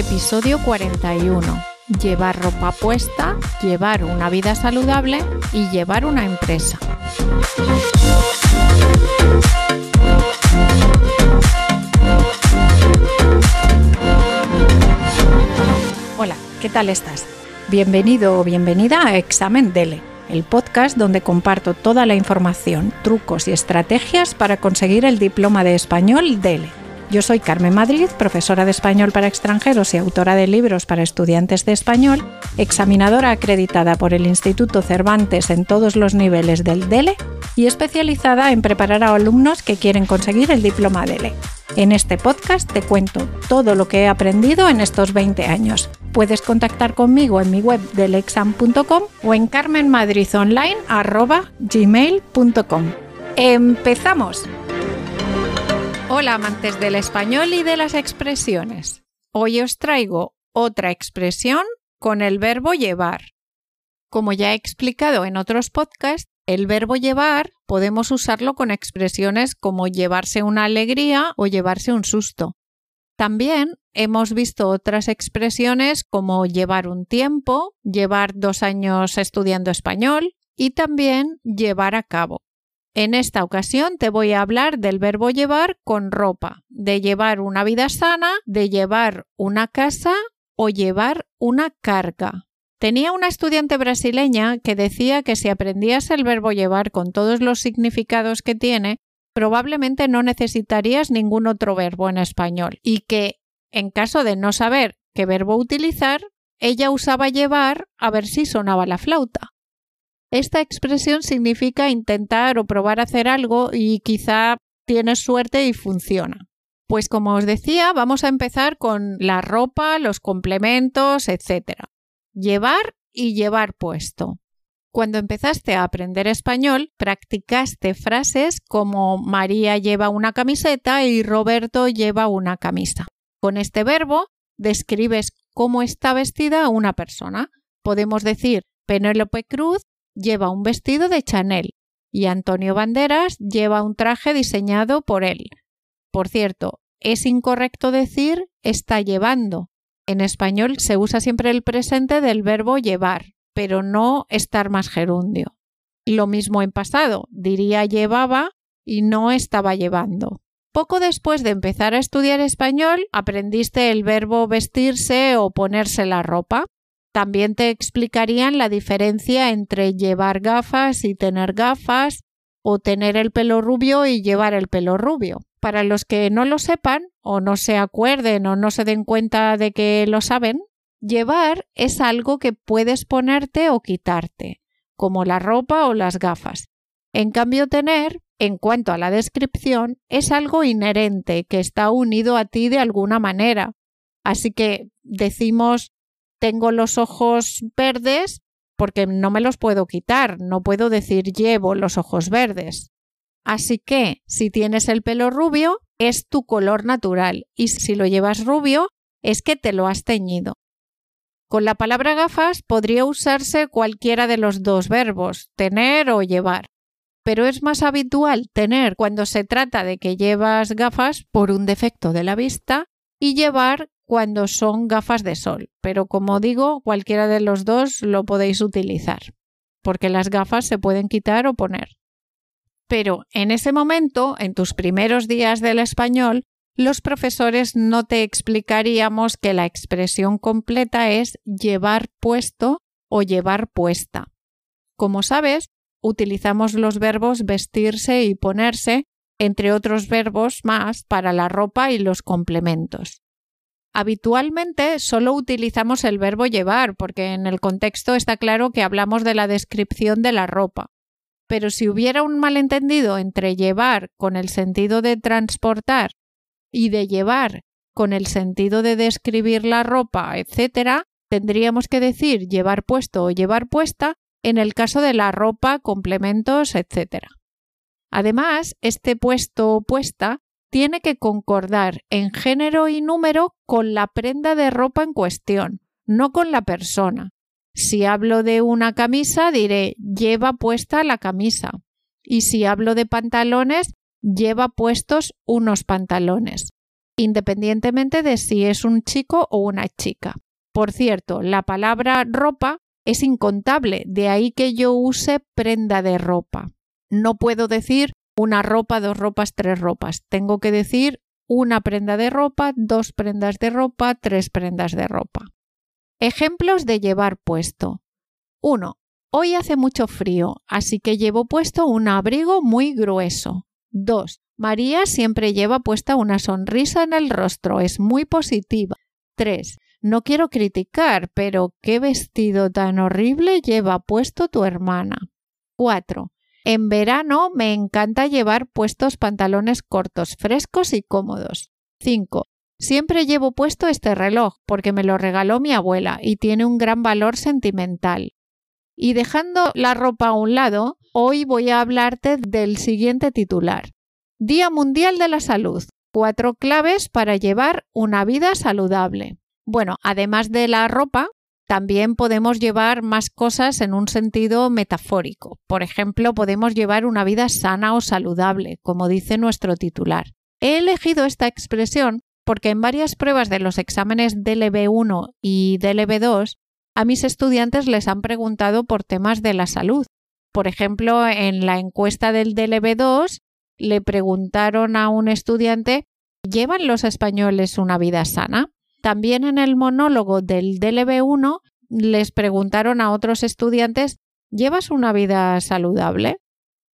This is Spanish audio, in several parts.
Episodio 41. Llevar ropa puesta, llevar una vida saludable y llevar una empresa. Hola, ¿qué tal estás? Bienvenido o bienvenida a Examen Dele, el podcast donde comparto toda la información, trucos y estrategias para conseguir el diploma de español Dele yo soy Carmen Madrid, profesora de español para extranjeros y autora de libros para estudiantes de español, examinadora acreditada por el Instituto Cervantes en todos los niveles del DELE y especializada en preparar a alumnos que quieren conseguir el diploma DELE. En este podcast te cuento todo lo que he aprendido en estos 20 años. Puedes contactar conmigo en mi web delexam.com o en carmenmadridonline.gmail.com. ¡Empezamos! Hola amantes del español y de las expresiones. Hoy os traigo otra expresión con el verbo llevar. Como ya he explicado en otros podcasts, el verbo llevar podemos usarlo con expresiones como llevarse una alegría o llevarse un susto. También hemos visto otras expresiones como llevar un tiempo, llevar dos años estudiando español y también llevar a cabo. En esta ocasión te voy a hablar del verbo llevar con ropa, de llevar una vida sana, de llevar una casa o llevar una carga. Tenía una estudiante brasileña que decía que si aprendías el verbo llevar con todos los significados que tiene, probablemente no necesitarías ningún otro verbo en español y que, en caso de no saber qué verbo utilizar, ella usaba llevar a ver si sonaba la flauta. Esta expresión significa intentar o probar hacer algo y quizá tienes suerte y funciona. Pues como os decía, vamos a empezar con la ropa, los complementos, etc. Llevar y llevar puesto. Cuando empezaste a aprender español, practicaste frases como María lleva una camiseta y Roberto lleva una camisa. Con este verbo describes cómo está vestida una persona. Podemos decir Penélope Cruz lleva un vestido de Chanel y Antonio Banderas lleva un traje diseñado por él. Por cierto, es incorrecto decir está llevando. En español se usa siempre el presente del verbo llevar, pero no estar más gerundio. Lo mismo en pasado, diría llevaba y no estaba llevando. Poco después de empezar a estudiar español, aprendiste el verbo vestirse o ponerse la ropa. También te explicarían la diferencia entre llevar gafas y tener gafas o tener el pelo rubio y llevar el pelo rubio. Para los que no lo sepan o no se acuerden o no se den cuenta de que lo saben, llevar es algo que puedes ponerte o quitarte, como la ropa o las gafas. En cambio, tener, en cuanto a la descripción, es algo inherente que está unido a ti de alguna manera. Así que decimos tengo los ojos verdes porque no me los puedo quitar, no puedo decir llevo los ojos verdes. Así que si tienes el pelo rubio, es tu color natural y si lo llevas rubio, es que te lo has teñido. Con la palabra gafas podría usarse cualquiera de los dos verbos, tener o llevar, pero es más habitual tener cuando se trata de que llevas gafas por un defecto de la vista y llevar cuando son gafas de sol, pero como digo, cualquiera de los dos lo podéis utilizar, porque las gafas se pueden quitar o poner. Pero en ese momento, en tus primeros días del español, los profesores no te explicaríamos que la expresión completa es llevar puesto o llevar puesta. Como sabes, utilizamos los verbos vestirse y ponerse, entre otros verbos más, para la ropa y los complementos. Habitualmente solo utilizamos el verbo llevar porque en el contexto está claro que hablamos de la descripción de la ropa. Pero si hubiera un malentendido entre llevar con el sentido de transportar y de llevar con el sentido de describir la ropa, etc., tendríamos que decir llevar puesto o llevar puesta en el caso de la ropa, complementos, etc. Además, este puesto o puesta tiene que concordar en género y número con la prenda de ropa en cuestión, no con la persona. Si hablo de una camisa, diré lleva puesta la camisa. Y si hablo de pantalones, lleva puestos unos pantalones. independientemente de si es un chico o una chica. Por cierto, la palabra ropa es incontable, de ahí que yo use prenda de ropa. No puedo decir una ropa, dos ropas, tres ropas. Tengo que decir una prenda de ropa, dos prendas de ropa, tres prendas de ropa. Ejemplos de llevar puesto. 1. Hoy hace mucho frío, así que llevo puesto un abrigo muy grueso. 2. María siempre lleva puesta una sonrisa en el rostro, es muy positiva. 3. No quiero criticar, pero qué vestido tan horrible lleva puesto tu hermana. 4. En verano me encanta llevar puestos pantalones cortos, frescos y cómodos. 5. Siempre llevo puesto este reloj porque me lo regaló mi abuela y tiene un gran valor sentimental. Y dejando la ropa a un lado, hoy voy a hablarte del siguiente titular. Día Mundial de la Salud. Cuatro claves para llevar una vida saludable. Bueno, además de la ropa, también podemos llevar más cosas en un sentido metafórico. Por ejemplo, podemos llevar una vida sana o saludable, como dice nuestro titular. He elegido esta expresión porque en varias pruebas de los exámenes DLB1 y DLB2 a mis estudiantes les han preguntado por temas de la salud. Por ejemplo, en la encuesta del DLB2 le preguntaron a un estudiante ¿Llevan los españoles una vida sana? También en el monólogo del DLB1 les preguntaron a otros estudiantes, ¿llevas una vida saludable?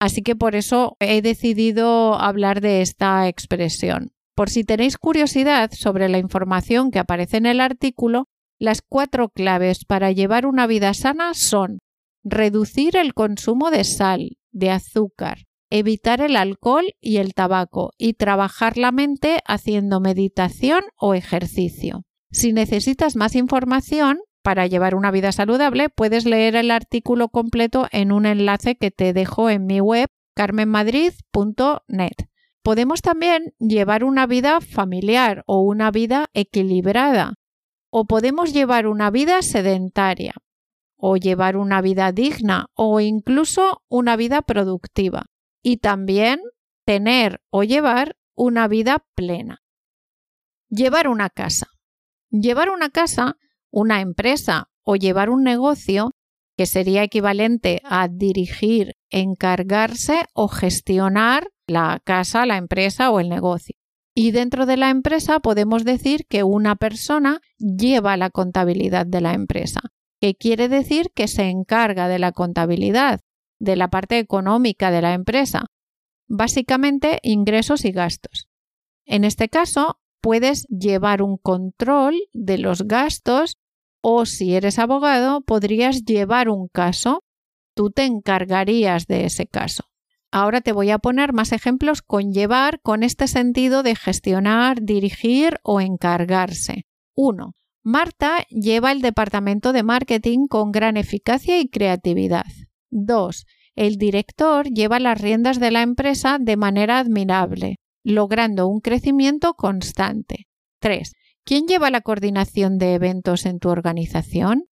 Así que por eso he decidido hablar de esta expresión. Por si tenéis curiosidad sobre la información que aparece en el artículo, las cuatro claves para llevar una vida sana son reducir el consumo de sal, de azúcar, evitar el alcohol y el tabaco y trabajar la mente haciendo meditación o ejercicio. Si necesitas más información para llevar una vida saludable, puedes leer el artículo completo en un enlace que te dejo en mi web carmenmadrid.net. Podemos también llevar una vida familiar o una vida equilibrada, o podemos llevar una vida sedentaria, o llevar una vida digna, o incluso una vida productiva y también tener o llevar una vida plena. Llevar una casa. Llevar una casa, una empresa o llevar un negocio, que sería equivalente a dirigir, encargarse o gestionar la casa, la empresa o el negocio. Y dentro de la empresa podemos decir que una persona lleva la contabilidad de la empresa, que quiere decir que se encarga de la contabilidad, de la parte económica de la empresa, básicamente ingresos y gastos. En este caso, puedes llevar un control de los gastos o si eres abogado, podrías llevar un caso. Tú te encargarías de ese caso. Ahora te voy a poner más ejemplos con llevar con este sentido de gestionar, dirigir o encargarse. 1. Marta lleva el departamento de marketing con gran eficacia y creatividad. 2. El director lleva las riendas de la empresa de manera admirable, logrando un crecimiento constante. 3. ¿Quién lleva la coordinación de eventos en tu organización?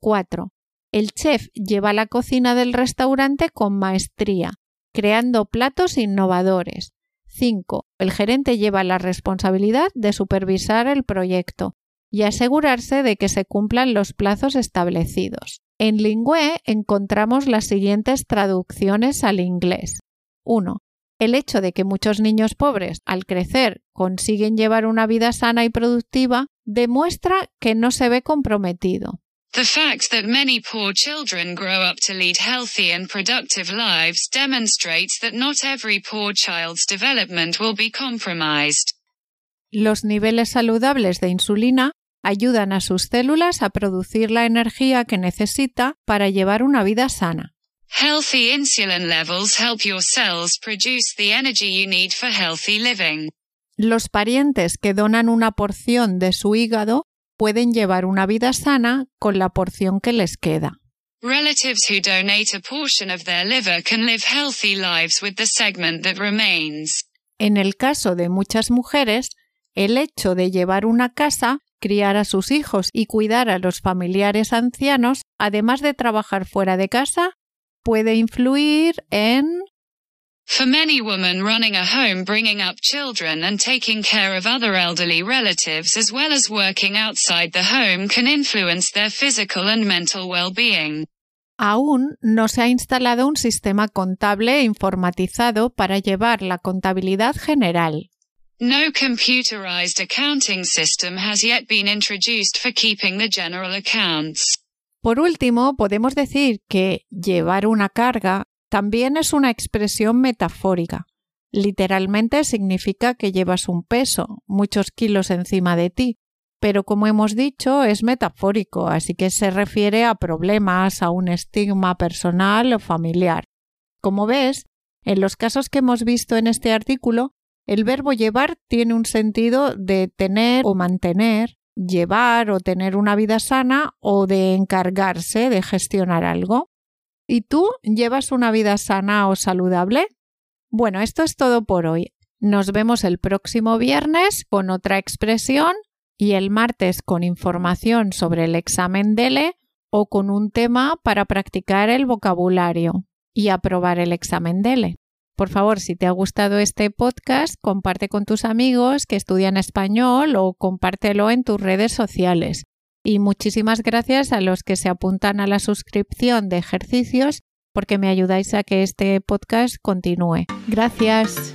4. El chef lleva la cocina del restaurante con maestría, creando platos innovadores. 5. El gerente lleva la responsabilidad de supervisar el proyecto y asegurarse de que se cumplan los plazos establecidos. En Lingüe encontramos las siguientes traducciones al inglés. 1. El hecho de que muchos niños pobres, al crecer, consiguen llevar una vida sana y productiva, demuestra que no se ve comprometido. The fact that many poor children grow up to lead healthy and productive lives demonstrates that not every poor child's development will be compromised. Los niveles saludables de insulina ayudan a sus células a producir la energía que necesita para llevar una vida sana. Healthy insulin levels help your cells produce the energy you need for healthy living. Los parientes que donan una porción de su hígado pueden llevar una vida sana con la porción que les queda. Relatives who donate a portion of their liver can live healthy lives with the segment that remains. En el caso de muchas mujeres, el hecho de llevar una casa criar a sus hijos y cuidar a los familiares ancianos, además de trabajar fuera de casa, puede influir en For many women running a home bringing up children and taking care of other elderly relatives as well as working outside the home can influence their physical and mental well-being. Aún no se ha instalado un sistema contable informatizado para llevar la contabilidad general. No computerized accounting system has yet been introduced for keeping the general accounts. Por último, podemos decir que llevar una carga también es una expresión metafórica. Literalmente significa que llevas un peso, muchos kilos encima de ti, pero como hemos dicho es metafórico, así que se refiere a problemas, a un estigma personal o familiar. Como ves, en los casos que hemos visto en este artículo, el verbo llevar tiene un sentido de tener o mantener, llevar o tener una vida sana o de encargarse de gestionar algo. ¿Y tú llevas una vida sana o saludable? Bueno, esto es todo por hoy. Nos vemos el próximo viernes con otra expresión y el martes con información sobre el examen DELE o con un tema para practicar el vocabulario y aprobar el examen DELE. Por favor, si te ha gustado este podcast, comparte con tus amigos que estudian español o compártelo en tus redes sociales. Y muchísimas gracias a los que se apuntan a la suscripción de ejercicios porque me ayudáis a que este podcast continúe. Gracias.